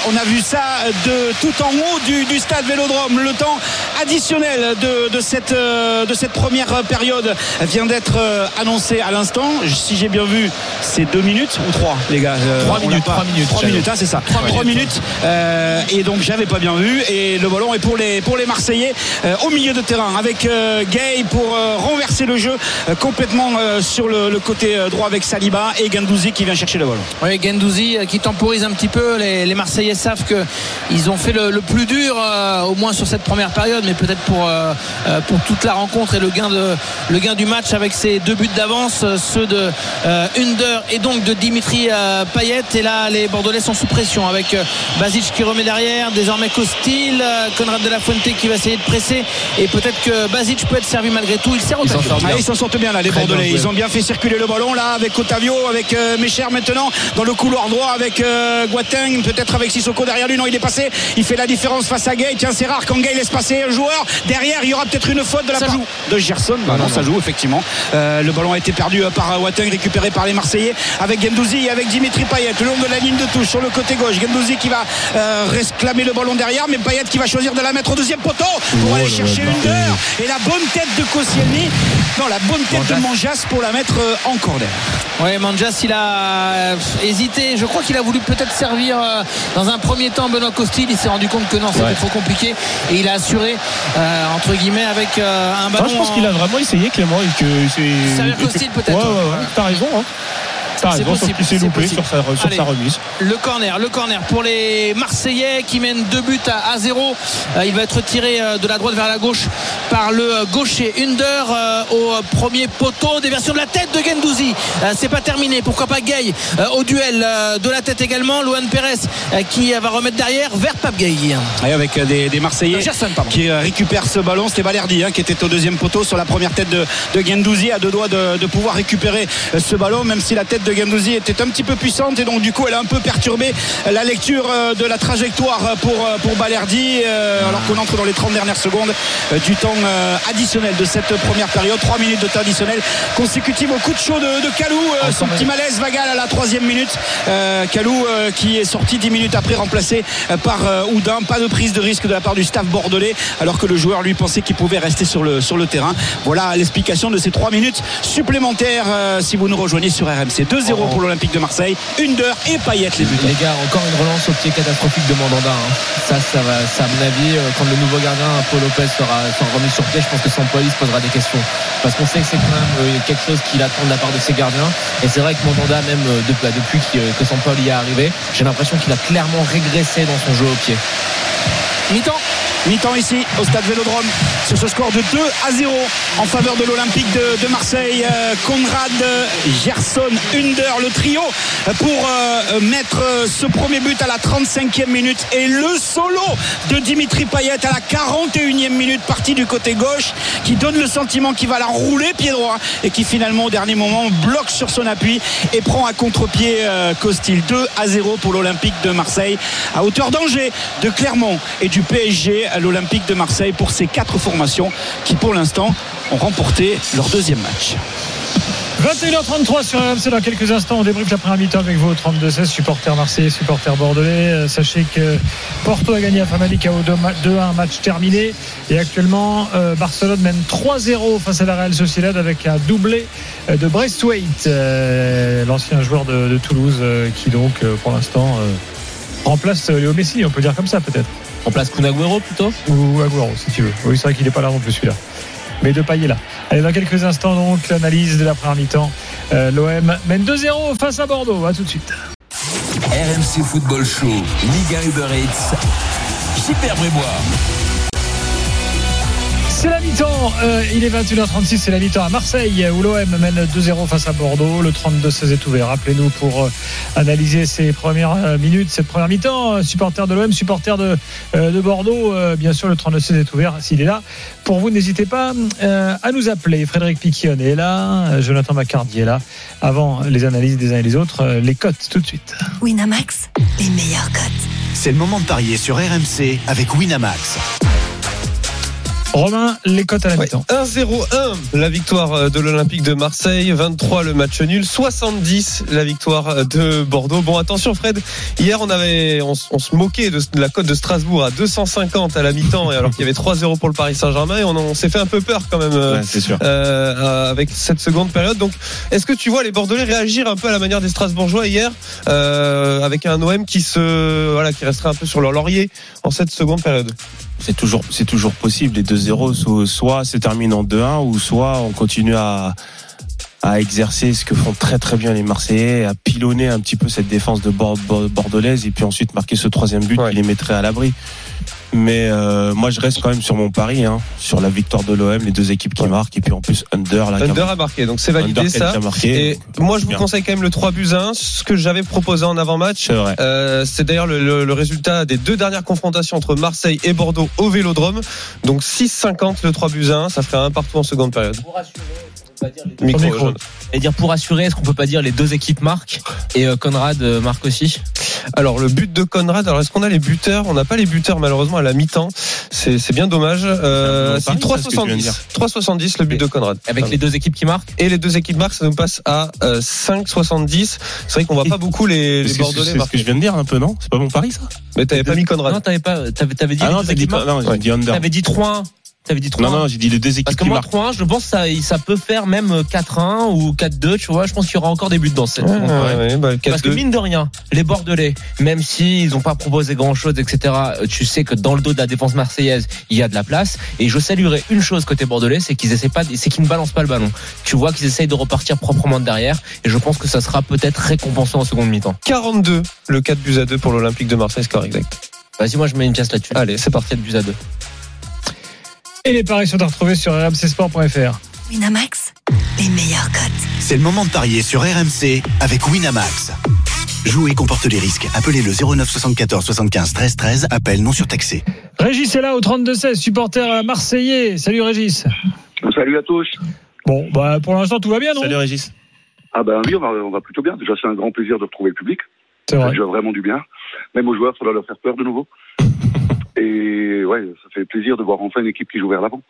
D: on a vu ça de tout en haut du, du stade Vélodrome. Le temps additionnel de, de cette, de cette première période vient d'être annoncé à l'instant. Si j'ai bien vu, c'est deux minutes ou trois, les gars.
F: Trois minutes, trois minutes,
D: Trois minutes, hein, c'est ça. Trois, minutes. Euh, et donc j'avais pas bien vu. Et le ballon est pour les pour les Marseillais euh, au milieu de terrain avec euh, Gay pour euh, renverser le jeu complètement sur le, côté droit avec Saliba et Gandouzi qui vient chercher le ballon.
A: Oui, Gendouzi qui temporise un petit peu. Les, Marseillais savent qu'ils ont fait le, plus dur, au moins sur cette première période, mais peut-être pour, pour toute la rencontre et le gain, de, le gain du match avec ces deux buts d'avance, ceux de euh, Under et donc de Dimitri Payet. Et là, les Bordelais sont sous pression avec Basic qui remet derrière. Désormais, désormais Costil, euh, Conrad de la Fuente qui va essayer de presser et peut-être que Basic peut être servi malgré tout. Il sert au
F: Ils s'en
A: tacle.
F: sortent
D: Ah,
F: bien.
D: ils s'en sortent bien là, les
F: Très
D: Bordelais. Ils ont bien fait circuler le ballon là avec Otavio, avec euh, Mécher maintenant dans le couloir droit avec euh, Guatin, peut-être avec Sissoko derrière lui. Non, il est passé. Il fait la différence face à Gay. Tiens, c'est rare quand Gay laisse passer un joueur. Derrière, il y aura peut-être une faute de la
A: Ça
D: part
A: joue.
D: de Gerson. Bah, non, ça joue effectivement. Euh, le ballon a été perdu euh, par Guatin, récupéré par les Marseillais avec Gendouzi et avec Dimitri Payet le long de la ligne de touche sur le côté gauche. Gendouzi qui va euh, réclamer le ballon derrière, mais Payet qui va choisir de la mettre au deuxième poteau pour aller chercher une heure. Et la bonne tête de Koscielny, non, la bonne tête de Manjas pour la mettre euh, en corner.
A: Ouais, Manjas, il a euh, hésité. Je crois qu'il a voulu peut-être servir euh, dans un premier temps Benoît Costil. Il s'est rendu compte que non, c'était
E: Ouais.
A: trop compliqué. Et il a assuré, euh, entre guillemets, avec euh, un ballon.
E: Je pense
A: en-
E: qu'il a vraiment essayé Clément et que c'est.
A: Servir Costil, peut-être.
E: Ouais, ouais, ouais. T'as raison. Hein. T'as sauf
A: possible,
E: qu'il s'est loupé
A: possible.
E: sur sa, sur
A: Allez.
E: sa remise.
A: Le corner, le corner pour les Marseillais qui mènent deux buts à, à zéro. Euh, il va être tiré euh, de la droite vers la gauche par le euh, gaucher Under au premier poteau. Déversion de la tête de Gendouzi. C'est pas terminé. Pourquoi pas Gay au duel de la tête également. Luan Pérez qui va remettre derrière vers Pape Gay.
D: Et avec des, des Marseillais
A: Gerson,
D: qui récupèrent ce ballon. C'était Balerdi hein, qui était au deuxième poteau sur la première tête de, de Gendouzi, à deux doigts de, de pouvoir récupérer ce ballon, même si la tête de Gendouzi était un petit peu puissante et donc du coup elle a un peu perturbé la lecture euh, de la trajectoire pour, euh, pour Balerdi, euh, alors qu'on entre dans les 30 dernières secondes du temps additionnel de cette première période. 3 minutes de temps additionnel consécutive au coup de chaud de, euh, son petit malaise vagal à la troisième minute. Euh, qui est sorti 10 minutes après remplacé par euh, Oudin. Pas de prise de risque de la part du staff bordelais alors que le joueur lui pensait qu'il pouvait rester sur le, sur le terrain. Voilà l'explication de ces 3 minutes supplémentaires si vous nous rejoignez sur RMC. 2-0 pour l'Olympique de Marseille. Une d'heure et Payet les buteurs.
F: Les gars, encore une relance au pied catastrophique de Mandanda. hein. Ça, ça va, ça, à mon avis, euh, quand le nouveau gardien, Paul Lopez, sera, sera remis sur pied, je pense que Sampoli se posera des questions. Parce qu'on sait que c'est quand même euh, quelque chose qu'il attend de la part de ses gardiens. Et c'est vrai que Mandanda, même euh, bah, depuis que Sampoli est arrivé, j'ai l'impression qu'il a clairement régressé dans son jeu au pied.
A: Mi-temps.
D: Mi-temps ici au stade Vélodrome sur ce score de 2 à 0 en faveur de l'Olympique de, Marseille. Euh, Conrad, Gerson, Under, le trio pour euh, mettre euh, ce premier but à la 35e minute et le solo de Dimitri Payet à la 41e minute parti du côté gauche qui donne le sentiment qu'il va la rouler pied droit et qui finalement au dernier moment bloque sur son appui et prend à contre-pied Costil 2 à 0 pour l'Olympique de Marseille à hauteur d'Angers, de Clermont et du PSG à l'Olympique de Marseille pour ces quatre formations qui pour l'instant ont remporté leur deuxième match.
C: 21h33 sur RMC dans quelques instants on débriefe la première mi-temps avec vous au 32-16 supporters marseillais supporters bordelais. Euh, sachez que Porto a gagné à Famalicão au 2-1 match terminé. Et actuellement euh, Barcelone mène 3-0 face à la Real Sociedad avec un doublé euh, de Braithwaite euh, l'ancien joueur de, Toulouse qui donc pour l'instant remplace Léo Messi on peut dire comme ça peut-être
F: On place Kunagüero plutôt?
C: Ou Agüero si tu veux. Oui, c'est vrai qu'il n'est pas là non plus celui-là. Mais de est là. Allez, dans quelques instants donc l'analyse de la première mi-temps. Euh, L'OM mène 2-0 face à Bordeaux. À tout de suite.
B: RMC Football Show, Liga Uber Eats, Super Brébois.
C: C'est la mi-temps. Euh, il est 21h36. C'est la mi-temps à Marseille où l'OM mène 2-0 face à Bordeaux. Le 32-16 est ouvert. Rappelez-nous pour euh, analyser ces premières euh, minutes, cette première mi-temps. Supporter de l'OM, supporter de, euh, de Bordeaux. Euh, bien sûr, le 32-16 est ouvert s'il est là. Pour vous, n'hésitez pas euh, à nous appeler. Frédéric Piquion est là. Jonathan Macardy est là. Avant les analyses des uns et des autres, euh, les cotes tout de suite.
G: Winamax, les meilleurs cotes.
H: C'est le moment de parier sur RMC avec Winamax.
C: Romain, les cotes à la
I: Ouais,
C: mi-temps.
I: 1-0-1 la victoire euh, de l'Olympique de Marseille, 23 le match nul, 70 la victoire euh, de Bordeaux. Bon attention Fred, hier on avait on, se moquait de, de la cote de Strasbourg à 250 à la mi-temps et alors qu'il y avait 3-0 pour le Paris Saint-Germain et on, on s'est fait un peu peur quand même euh,
E: Ouais, c'est sûr.
I: euh, euh, avec cette seconde période. Donc, est-ce que tu vois les Bordelais réagir un peu à la manière des Strasbourgeois hier, euh, avec un OM qui se, voilà, qui resterait un peu sur leur laurier en cette seconde période?
E: C'est toujours c'est toujours possible les 2-0 so- soit se termine en 2-1 ou soit on continue à à exercer ce que font très très bien les Marseillais, à pilonner un petit peu cette défense de Bord- Bord- bordelaise et puis ensuite marquer ce troisième but
I: Ouais.
E: qui les mettrait à l'abri. Mais euh, moi, je reste quand même sur mon pari, hein, sur la victoire de l'OM, les deux équipes qui marquent, et puis en plus Under, là,
I: Under a marqué, donc c'est
E: Under
I: validé ça.
E: marqué.
I: Et moi, je vous
E: Bien.
I: conseille quand même le 3 buts à 1, ce que j'avais proposé en avant-match.
E: C'est vrai.
I: Euh, c'est d'ailleurs le, le- le résultat des deux dernières confrontations entre Marseille et Bordeaux au Vélodrome. Donc 6-50 le 3 buts à 1, ça ferait un partout en seconde période.
F: Dire
I: Micro.
F: Et pour assurer, est-ce qu'on peut pas dire les deux équipes marquent et euh, Conrad euh, marque aussi?
I: Alors le but de Conrad, alors est-ce qu'on a les buteurs? On n'a pas les buteurs malheureusement à la mi-temps. C'est c'est bien dommage. Euh, si
E: bon pari, ça, ce que tu viens de
I: 3,70. 3,70 le but de Conrad.
F: avec les deux équipes qui marquent?
I: Et les deux équipes marquent, ça nous passe à euh, 5,70. C'est vrai qu'on voit pas beaucoup les, les
E: C'est
I: Bordelais
E: c'est ce que je viens de dire un peu, non? C'est pas mon pari, ça?
I: Mais t'avais pas mis Conrad.
F: Non, t'avais pas, t'avais, t'avais dit
E: Ah non, dit, dit.
F: T'avais dit 3-1. T'avais dit 3-1.
E: Non, non, j'ai dit les deux
F: Parce
E: équipes
F: que
E: qui
F: moi,
E: marquent.
F: 3-1, je pense que ça, ça peut faire même 4-1 ou 4-2, tu vois. Je pense qu'il y aura encore des buts dans cette
I: Ouais, ouais, bah,
F: Parce que
I: 4-2.
F: mine de rien, les Bordelais, même s'ils n'ont pas proposé grand chose, etc., euh, tu sais que dans le dos de la défense marseillaise, il y a de la place. Et je saluerai une chose côté Bordelais, c'est qu'ils essaient pas, c'est qu'ils ne balancent pas le ballon. Tu vois qu'ils essayent de repartir proprement de derrière. Et je pense que ça sera peut-être récompensant en seconde mi-temps.
I: 42, le 4 buts à 2 pour l'Olympique de Marseille, score exact.
F: Vas-y, moi je mets une pièce là-dessus.
I: Allez, c'est parti.
F: 4 buts à 2.
C: Et les paris sont à retrouver sur rmcsport.fr.
G: Winamax, les meilleurs cotes.
H: C'est le moment de parier sur RMC avec Winamax. Jouer comporte les risques. Appelez le 09 74 75 13 13. Appel non surtaxé.
C: Régis est là au 32-16, supporter marseillais. Salut Régis.
J: Salut à tous.
C: Bon, bah pour l'instant tout va bien, non?
E: Salut Régis.
J: Ah ben oui, on va, on va plutôt bien. Déjà, c'est un grand plaisir de retrouver le public.
C: C'est
J: Ça fait
C: vrai.
J: déjà vraiment du bien. Même aux joueurs, ça doit leur faire peur de nouveau. Et ouais, ça fait plaisir de voir enfin une équipe qui joue vers l'avant.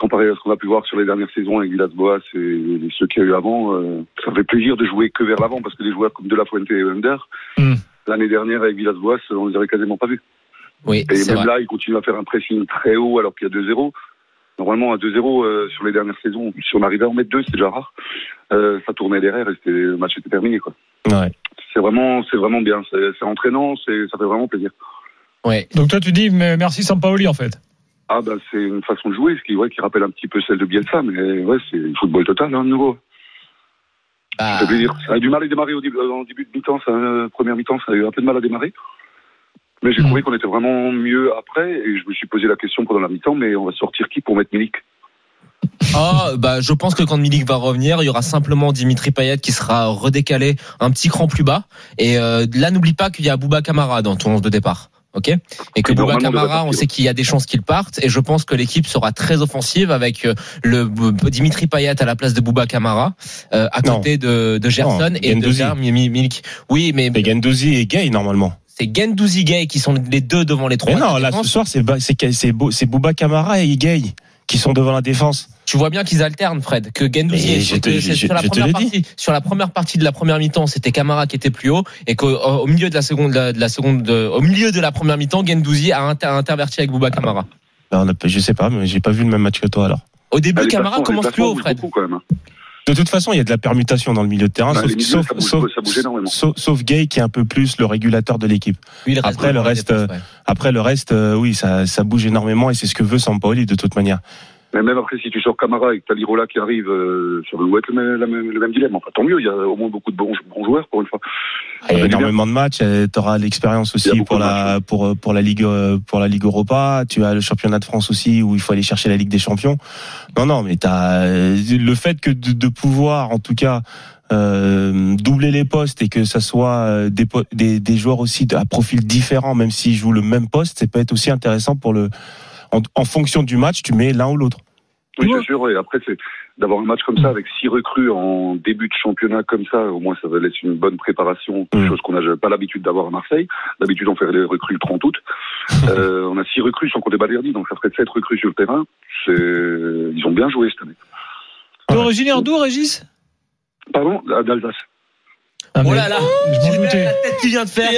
J: Comparé à ce qu'on a pu voir sur les dernières saisons avec Villas-Boas et ceux qu'il y a eu avant, euh, ça fait plaisir de jouer que vers l'avant parce que des joueurs comme De La Fuente et Under,
C: Hmm.
J: l'année dernière avec Villas-Boas, on les avait quasiment pas vus.
F: Oui,
J: Et même
F: vrai.
J: là, ils continuent à faire un pressing très haut alors qu'il y a 2-0. Normalement, à 2-0 euh, sur les dernières saisons, si on arrivait à en mettre deux, c'est déjà rare. Euh, ça tournait derrière et le match était terminé. quoi.
E: Ouais.
J: C'est vraiment, c'est vraiment bien. C'est entraînant, ça fait vraiment plaisir.
F: Ouais.
C: Donc toi tu dis mais merci Sampaoli en fait.
J: Ah ben c'est une façon de jouer, ce qui, ouais, qui rappelle un petit peu celle de Bielsa, mais ouais, c'est le football total, hein, de nouveau.
F: Bah,
J: Ça fait plaisir. Ça a eu du mal à démarrer au début, euh, en début de mi-temps, euh, première mi-temps, ça a eu un peu de mal à démarrer. Mais j'ai
C: Mm.
J: trouvé qu'on était vraiment mieux après, et je me suis posé la question pendant la mi-temps, mais on va sortir qui pour mettre Milik?
F: Ah, bah, je pense que quand Milik va revenir, il y aura simplement Dimitri Payet qui sera redécalé un petit cran plus bas. Et euh, là, n'oublie pas qu'il y a Bouba Kamara dans ton 11 de départ. Ok Et que Bouba Kamara, on sait qu'il y a des chances qu'il parte. Et je pense que l'équipe sera très offensive avec euh, le Dimitri Payet à la place de Bouba Kamara, euh, à
E: Non.
F: côté de, de Gerson
E: Non,
F: et de
E: Guendouzi.
F: Gar- Mi- Mi- Milik. Oui, mais
E: Et Gendouzi et Gay, normalement.
F: c'est Gendouzi Gay qui sont les deux devant les trois.
E: Mais non, là, ce soir, c'est c'est Bouba Camara et Gay qui sont devant la défense.
F: Tu vois bien qu'ils alternent, Fred. Que Gendouzi, sur, la
E: je te
F: première partie, sur la première partie de la première mi-temps, c'était Camara qui était plus haut, et qu'au au milieu de la seconde, de la seconde, de- au milieu de la première mi-temps, Gendouzi a inter- interverti avec Bouba Camara.
E: Là, on a- je sais pas, mais j'ai pas vu le même match que toi alors.
F: Au début,
J: Ah,
F: Camara commence plus haut, Fred.
J: beaucoup, quand même. hein.
E: De toute façon, il y a de la permutation dans le milieu de terrain,
J: Bah,
E: sauf,
J: milieux,
E: sauf,
J: ça bouge-
E: sauf-
J: ça bouge énormément.
E: sauf- sauf Gay qui est un peu plus le régulateur de l'équipe.
F: Reste
E: Après, le reste. Après, le reste, oui, ça, ça bouge énormément et c'est ce que veut Sampaoli de toute manière.
J: Mais même après, si tu sors Camara et que t'as Lirola qui arrive, euh, ça doit être le même, la même- le même dilemme. Enfin, tant mieux, il y a au moins beaucoup de bons, bons joueurs pour une fois.
E: Il y a énormément de matchs. Tu auras l'expérience aussi pour la pour pour la ligue euh, pour la ligue Europa. Tu as le championnat de France aussi où il faut aller chercher la Ligue des Champions. Non non, mais t'as euh, le fait que de, de pouvoir en tout cas euh, doubler les postes et que ça soit euh, des, des des joueurs aussi à profil différent, même s'ils jouent le même poste, ça peut être aussi intéressant pour le en, en fonction du match, tu mets l'un ou l'autre.
J: Oui, c'est sûr. Et après, c'est d'avoir un match comme ça avec six recrues en début de championnat comme ça. Au moins, ça va laisser une bonne préparation,
E: Mm.
J: chose qu'on n'a pas l'habitude d'avoir à Marseille. D'habitude, on fait les recrues le 30 août. <laughs> Euh, on a six recrues sans compter Balerdi, donc ça ferait sept recrues sur le terrain. Ils ont bien joué cette année.
C: Originaire d'où Régis?
J: Pardon, d'Alsace.
C: Ah,
F: Oh là là,
C: Je m'en doutais.
F: la tête qu'il vient de faire.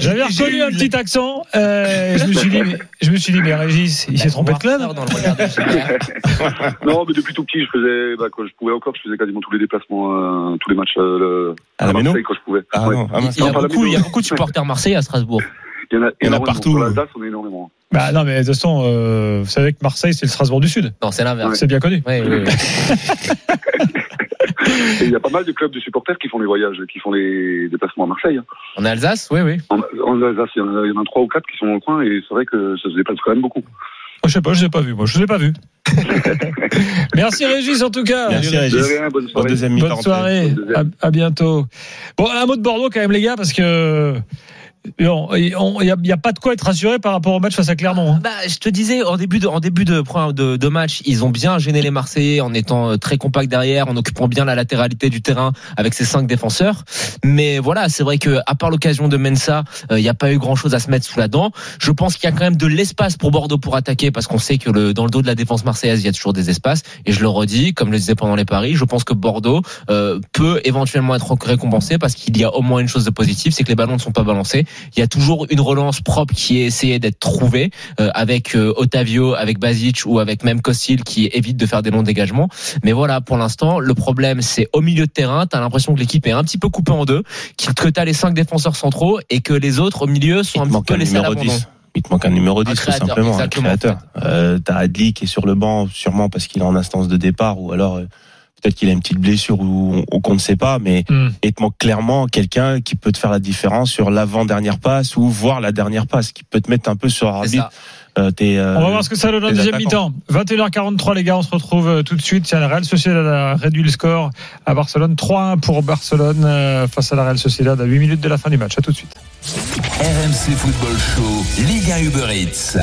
C: J'avais reconnu un petit accent. euh, je me suis dit, mais, je me suis dit, mais Régis, il s'est trompé de club. <laughs>
J: Non, mais depuis tout petit, je faisais, bah, quand je pouvais encore, je faisais quasiment tous les déplacements, euh, tous les matchs euh, le-
E: À la
J: Marseille
E: Méno
J: quand je pouvais.
E: Ah
J: Ouais.
E: non, ah.
F: Il y a beaucoup, il y a beaucoup de supporters <laughs> marseillais à Strasbourg.
J: Il y en a,
E: Il y en a partout.
J: L'Alsace, on est énormément.
C: Bah non, mais de toute façon, euh, vous savez que Marseille, c'est le Strasbourg du Sud.
F: Non, c'est l'inverse.
C: C'est bien connu.
F: Oui, oui. <laughs>
J: Et il y a pas mal de clubs de supporters qui font les voyages, qui font les déplacements à Marseille.
F: En Alsace, oui, oui.
J: En, en Alsace, il y, en a, il y en a trois ou quatre qui sont dans le coin et c'est vrai que ça se déplace quand même beaucoup.
C: Je sais pas, je l'ai pas vu. Moi, je l'ai pas vu. <laughs> Merci Régis en tout cas.
E: Merci Régis.
J: rien, bonne
E: Au
J: soirée.
E: deuxième.
C: Bonne soirée.
J: Bonne deuxième.
C: À, à bientôt. Bon, un mot de Bordeaux quand même les gars parce que il n'y a, pas de quoi être rassuré par rapport au match face à Clermont. hein.
F: Bah, je te disais en début de en début de, de, de match, ils ont bien gêné les Marseillais en étant euh, très compacts derrière, en occupant bien la latéralité du terrain avec ses cinq défenseurs. Mais voilà, c'est vrai que à part l'occasion de Mensa, euh, il n'y a pas eu grand chose à se mettre sous la dent. Je pense qu'il y a quand même de l'espace pour Bordeaux pour attaquer parce qu'on sait que dans le dos de la défense marseillaise, il y a toujours des espaces. Et je le redis, comme je le disais pendant les paris, je pense que Bordeaux euh, peut éventuellement être récompensé parce qu'il y a au moins une chose de positive, c'est que les ballons ne sont pas balancés. Il y a toujours une relance propre qui est essayée d'être trouvée euh, avec euh, Otavio, avec Basic ou avec même Kostil qui évite de faire des longs dégagements. Mais voilà, pour l'instant, le problème c'est au milieu de terrain, tu as l'impression que l'équipe est un petit peu coupée en deux, que tu as les cinq défenseurs centraux et que les autres au milieu sont
E: Il
F: un petit peu
E: un
F: laissés à
E: numéro
F: l'abandon.
E: 10. Il te manque un numéro 10 tout
F: créateur,
E: simplement, un créateur. Euh, T'as Adli qui est sur le banc, sûrement parce qu'il est en instance de départ, ou alors euh, peut-être qu'il a une petite blessure ou, ou qu'on ne sait pas, mais
C: Hmm.
E: il te manque clairement quelqu'un qui peut te faire la différence sur l'avant-dernière passe ou voir la dernière passe, qui peut te mettre un peu sur arbitre. Euh, euh,
C: On va voir ce que ça donne en deuxième mi-temps. 21h43 les gars, on se retrouve euh, tout de suite. Tiens, la Real Sociedad a réduit le score à Barcelone. 3-1 pour Barcelone euh, face à la Real Sociedad à 8 minutes de la fin du match. À tout de suite.
B: RMC Football Show, Ligue 1 Uber Eats.